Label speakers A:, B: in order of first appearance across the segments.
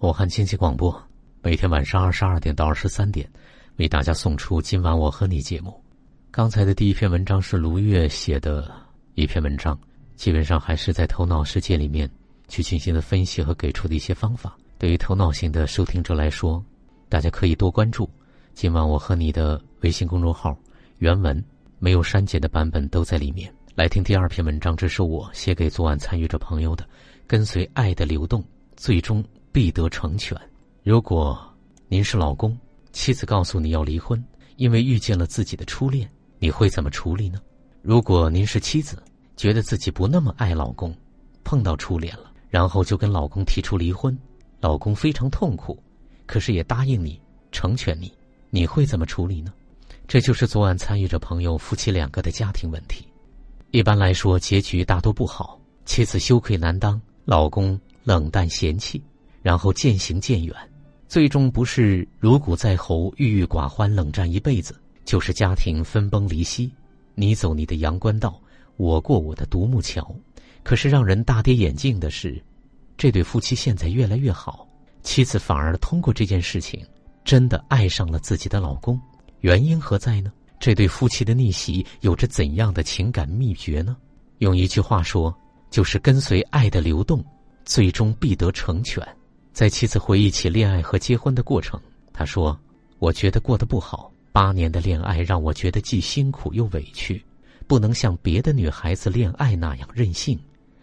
A: 武汉经济广播，每天晚上二十二点到二十三点，为大家送出今晚我和你节目。刚才的第一篇文章是卢月写的一篇文章，基本上还是在头脑世界里面去进行的分析和给出的一些方法。对于头脑型的收听者来说，大家可以多关注今晚我和你的微信公众号，原文没有删减的版本都在里面。来听第二篇文章，这是我写给昨晚参与者朋友的，跟随爱的流动，最终。必得成全。如果您是老公，妻子告诉你要离婚，因为遇见了自己的初恋，你会怎么处理呢？如果您是妻子，觉得自己不那么爱老公，碰到初恋了，然后就跟老公提出离婚，老公非常痛苦，可是也答应你成全你，你会怎么处理呢？这就是昨晚参与者朋友夫妻两个的家庭问题。一般来说，结局大多不好，妻子羞愧难当，老公冷淡嫌弃。然后渐行渐远，最终不是如鲠在喉、郁郁寡欢、冷战一辈子，就是家庭分崩离析，你走你的阳关道，我过我的独木桥。可是让人大跌眼镜的是，这对夫妻现在越来越好，妻子反而通过这件事情，真的爱上了自己的老公。原因何在呢？这对夫妻的逆袭有着怎样的情感秘诀呢？用一句话说，就是跟随爱的流动，最终必得成全。在妻子回忆起恋爱和结婚的过程，他说：“我觉得过得不好。八年的恋爱让我觉得既辛苦又委屈，不能像别的女孩子恋爱那样任性，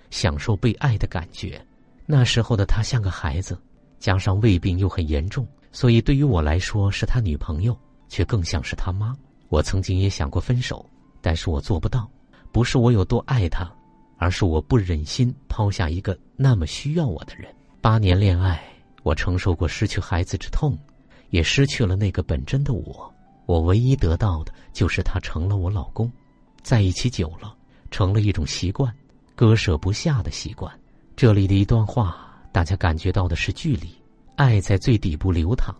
A: 享受被爱的感觉。那时候的他像个孩子，加上胃病又很严重，所以对于我来说是他女朋友，却更像是他妈。我曾经也想过分手，但是我做不到。不是我有多爱他，而是我不忍心抛下一个那么需要我的人。”八年恋爱，我承受过失去孩子之痛，也失去了那个本真的我。我唯一得到的就是他成了我老公，在一起久了，成了一种习惯，割舍不下的习惯。这里的一段话，大家感觉到的是距离。爱在最底部流淌，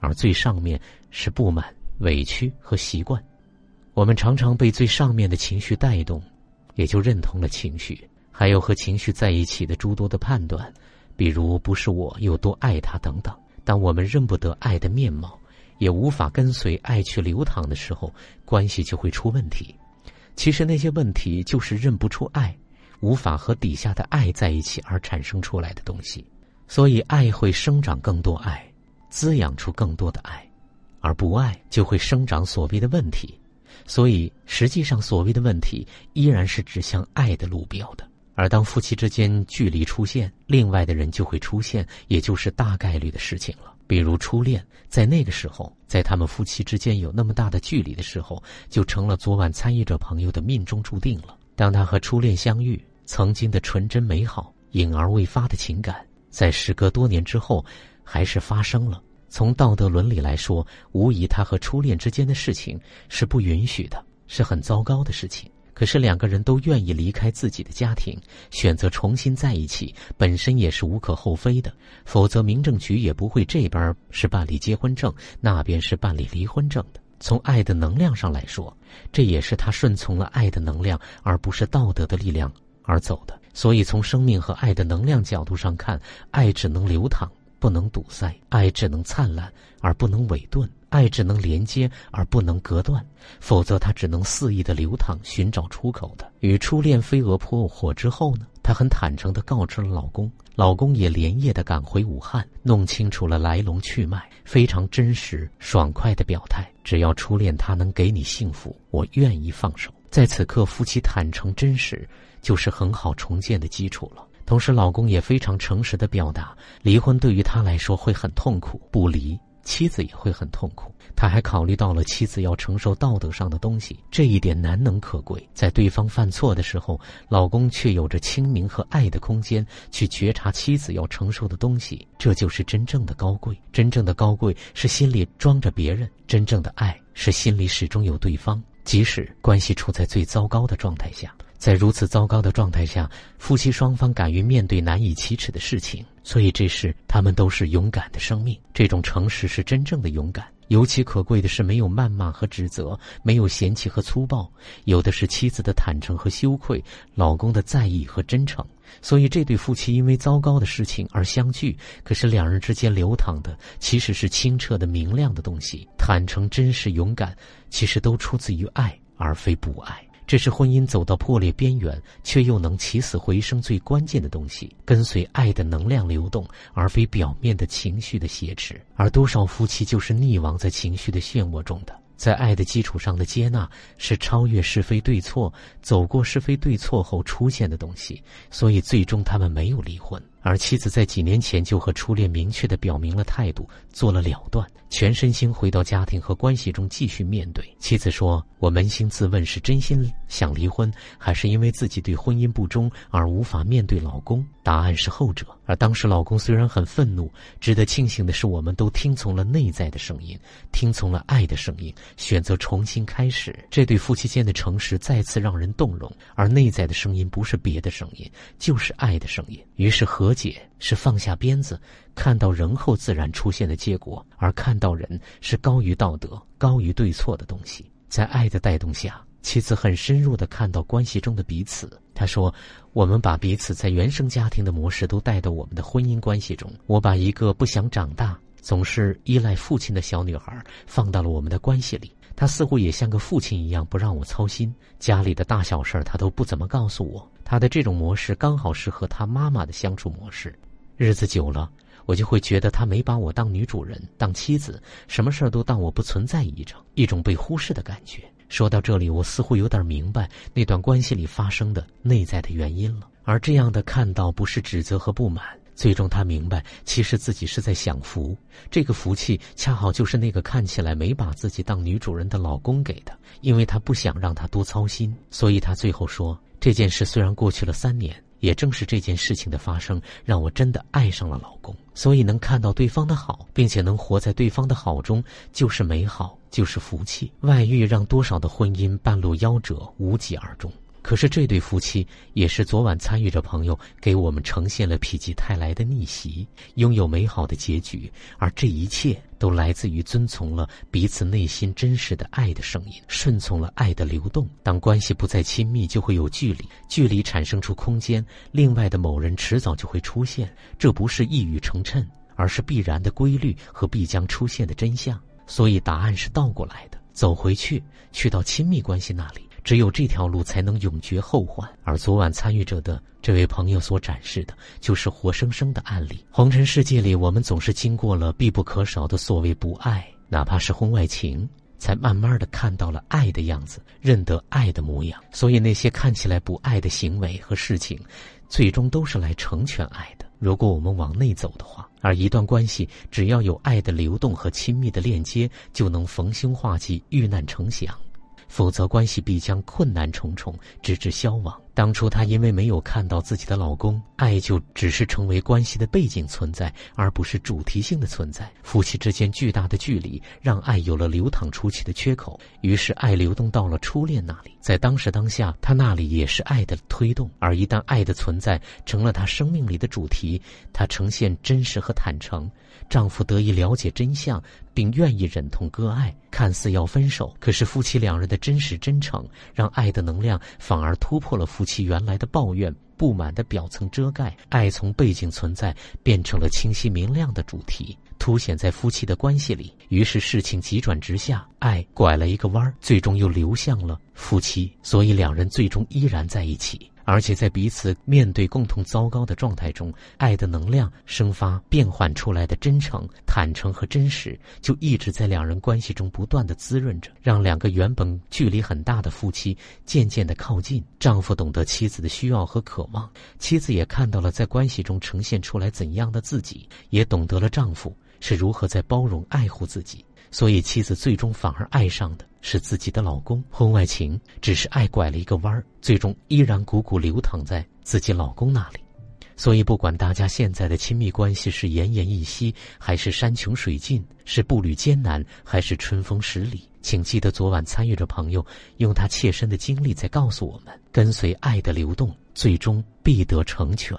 A: 而最上面是不满、委屈和习惯。我们常常被最上面的情绪带动，也就认同了情绪，还有和情绪在一起的诸多的判断。比如不是我有多爱他等等，当我们认不得爱的面貌，也无法跟随爱去流淌的时候，关系就会出问题。其实那些问题就是认不出爱，无法和底下的爱在一起而产生出来的东西。所以爱会生长更多爱，滋养出更多的爱，而不爱就会生长所谓的问题。所以实际上所谓的问题依然是指向爱的路标的。而当夫妻之间距离出现，另外的人就会出现，也就是大概率的事情了。比如初恋，在那个时候，在他们夫妻之间有那么大的距离的时候，就成了昨晚参与者朋友的命中注定了。当他和初恋相遇，曾经的纯真美好、隐而未发的情感，在时隔多年之后，还是发生了。从道德伦理来说，无疑他和初恋之间的事情是不允许的，是很糟糕的事情。可是两个人都愿意离开自己的家庭，选择重新在一起，本身也是无可厚非的。否则，民政局也不会这边是办理结婚证，那边是办理离婚证的。从爱的能量上来说，这也是他顺从了爱的能量，而不是道德的力量而走的。所以，从生命和爱的能量角度上看，爱只能流淌，不能堵塞；爱只能灿烂，而不能萎顿。爱只能连接而不能隔断，否则它只能肆意的流淌，寻找出口的。与初恋飞蛾扑火之后呢，她很坦诚的告知了老公，老公也连夜的赶回武汉，弄清楚了来龙去脉，非常真实爽快的表态：只要初恋他能给你幸福，我愿意放手。在此刻，夫妻坦诚真实，就是很好重建的基础了。同时，老公也非常诚实的表达，离婚对于他来说会很痛苦，不离。妻子也会很痛苦，他还考虑到了妻子要承受道德上的东西，这一点难能可贵。在对方犯错的时候，老公却有着清明和爱的空间去觉察妻子要承受的东西，这就是真正的高贵。真正的高贵是心里装着别人，真正的爱是心里始终有对方，即使关系处在最糟糕的状态下。在如此糟糕的状态下，夫妻双方敢于面对难以启齿的事情，所以这是他们都是勇敢的生命。这种诚实是真正的勇敢，尤其可贵的是，没有谩骂和指责，没有嫌弃和粗暴，有的是妻子的坦诚和羞愧，老公的在意和真诚。所以，这对夫妻因为糟糕的事情而相聚，可是两人之间流淌的其实是清澈的、明亮的东西。坦诚、真实、勇敢，其实都出自于爱，而非不爱。这是婚姻走到破裂边缘，却又能起死回生最关键的东西。跟随爱的能量流动，而非表面的情绪的挟持。而多少夫妻就是溺亡在情绪的漩涡中的。在爱的基础上的接纳，是超越是非对错、走过是非对错后出现的东西。所以，最终他们没有离婚。而妻子在几年前就和初恋明确的表明了态度，做了了断，全身心回到家庭和关系中继续面对。妻子说：“我扪心自问，是真心想离婚，还是因为自己对婚姻不忠而无法面对老公？”答案是后者。而当时老公虽然很愤怒，值得庆幸的是，我们都听从了内在的声音，听从了爱的声音，选择重新开始。这对夫妻间的诚实再次让人动容。而内在的声音不是别的声音，就是爱的声音。于是和。解是放下鞭子，看到人后自然出现的结果，而看到人是高于道德、高于对错的东西。在爱的带动下，妻子很深入的看到关系中的彼此。他说：“我们把彼此在原生家庭的模式都带到我们的婚姻关系中。我把一个不想长大、总是依赖父亲的小女孩放到了我们的关系里。她似乎也像个父亲一样，不让我操心家里的大小事儿，她都不怎么告诉我。”他的这种模式刚好是和他妈妈的相处模式，日子久了，我就会觉得他没把我当女主人、当妻子，什么事儿都当我不存在一种一种被忽视的感觉。说到这里，我似乎有点明白那段关系里发生的内在的原因了。而这样的看到，不是指责和不满，最终他明白，其实自己是在享福。这个福气恰好就是那个看起来没把自己当女主人的老公给的，因为他不想让他多操心，所以他最后说。这件事虽然过去了三年，也正是这件事情的发生，让我真的爱上了老公。所以能看到对方的好，并且能活在对方的好中，就是美好，就是福气。外遇让多少的婚姻半路夭折，无疾而终。可是这对夫妻也是昨晚参与者朋友给我们呈现了否极泰来的逆袭，拥有美好的结局。而这一切都来自于遵从了彼此内心真实的爱的声音，顺从了爱的流动。当关系不再亲密，就会有距离，距离产生出空间，另外的某人迟早就会出现。这不是一语成谶，而是必然的规律和必将出现的真相。所以答案是倒过来的，走回去，去到亲密关系那里。只有这条路才能永绝后患，而昨晚参与者的这位朋友所展示的，就是活生生的案例。红尘世界里，我们总是经过了必不可少的所谓不爱，哪怕是婚外情，才慢慢的看到了爱的样子，认得爱的模样。所以那些看起来不爱的行为和事情，最终都是来成全爱的。如果我们往内走的话，而一段关系只要有爱的流动和亲密的链接，就能逢凶化吉，遇难成祥。否则，关系必将困难重重，直至消亡。当初她因为没有看到自己的老公，爱就只是成为关系的背景存在，而不是主题性的存在。夫妻之间巨大的距离，让爱有了流淌出去的缺口，于是爱流动到了初恋那里。在当时当下，他那里也是爱的推动。而一旦爱的存在成了他生命里的主题，他呈现真实和坦诚。丈夫得以了解真相，并愿意忍痛割爱，看似要分手，可是夫妻两人的真实真诚，让爱的能量反而突破了夫妻原来的抱怨、不满的表层遮盖，爱从背景存在变成了清晰明亮的主题，凸显在夫妻的关系里。于是事情急转直下，爱拐了一个弯，最终又流向了夫妻，所以两人最终依然在一起。而且在彼此面对共同糟糕的状态中，爱的能量生发变换出来的真诚、坦诚和真实，就一直在两人关系中不断的滋润着，让两个原本距离很大的夫妻渐渐的靠近。丈夫懂得妻子的需要和渴望，妻子也看到了在关系中呈现出来怎样的自己，也懂得了丈夫是如何在包容爱护自己。所以，妻子最终反而爱上的是自己的老公。婚外情只是爱拐了一个弯儿，最终依然汩汩流淌在自己老公那里。所以，不管大家现在的亲密关系是奄奄一息，还是山穷水尽，是步履艰难，还是春风十里，请记得昨晚参与的朋友用他切身的经历在告诉我们：跟随爱的流动，最终必得成全。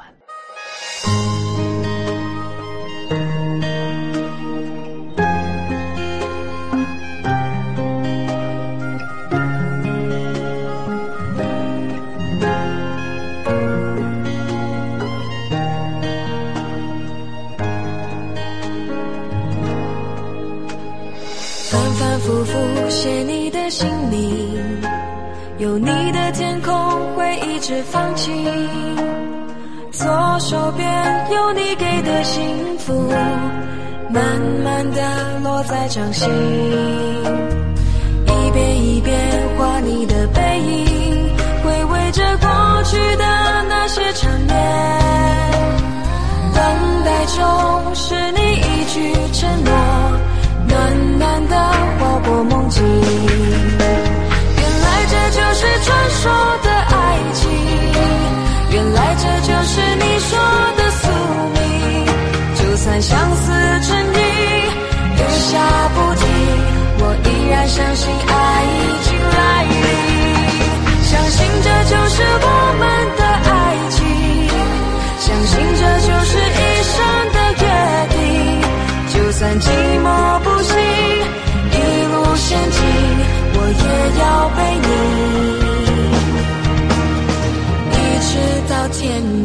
B: 有你给的幸福，慢慢的落在掌心。一遍一遍画你的背影，回味着过去的那些缠绵。等待中是你一句承诺，暖暖的划过梦境。原来这就是传说的爱情，原来这就是你说的。算相思成疾，雨下不停，我依然相信爱已经来临，相信这就是我们的爱情。相信这就是一生的约定，就算寂寞不行，一路险境，我也要陪你，一直到天明。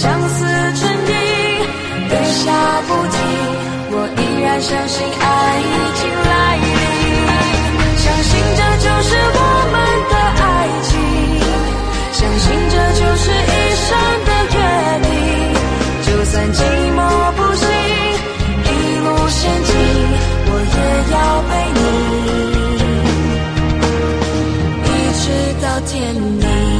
B: 相思成疾雨下不停我依然相信爱已经来临。相信这就是我们的爱情相信这就是一生的约定。就算寂寞不行一路险境我也要陪你。一直到天明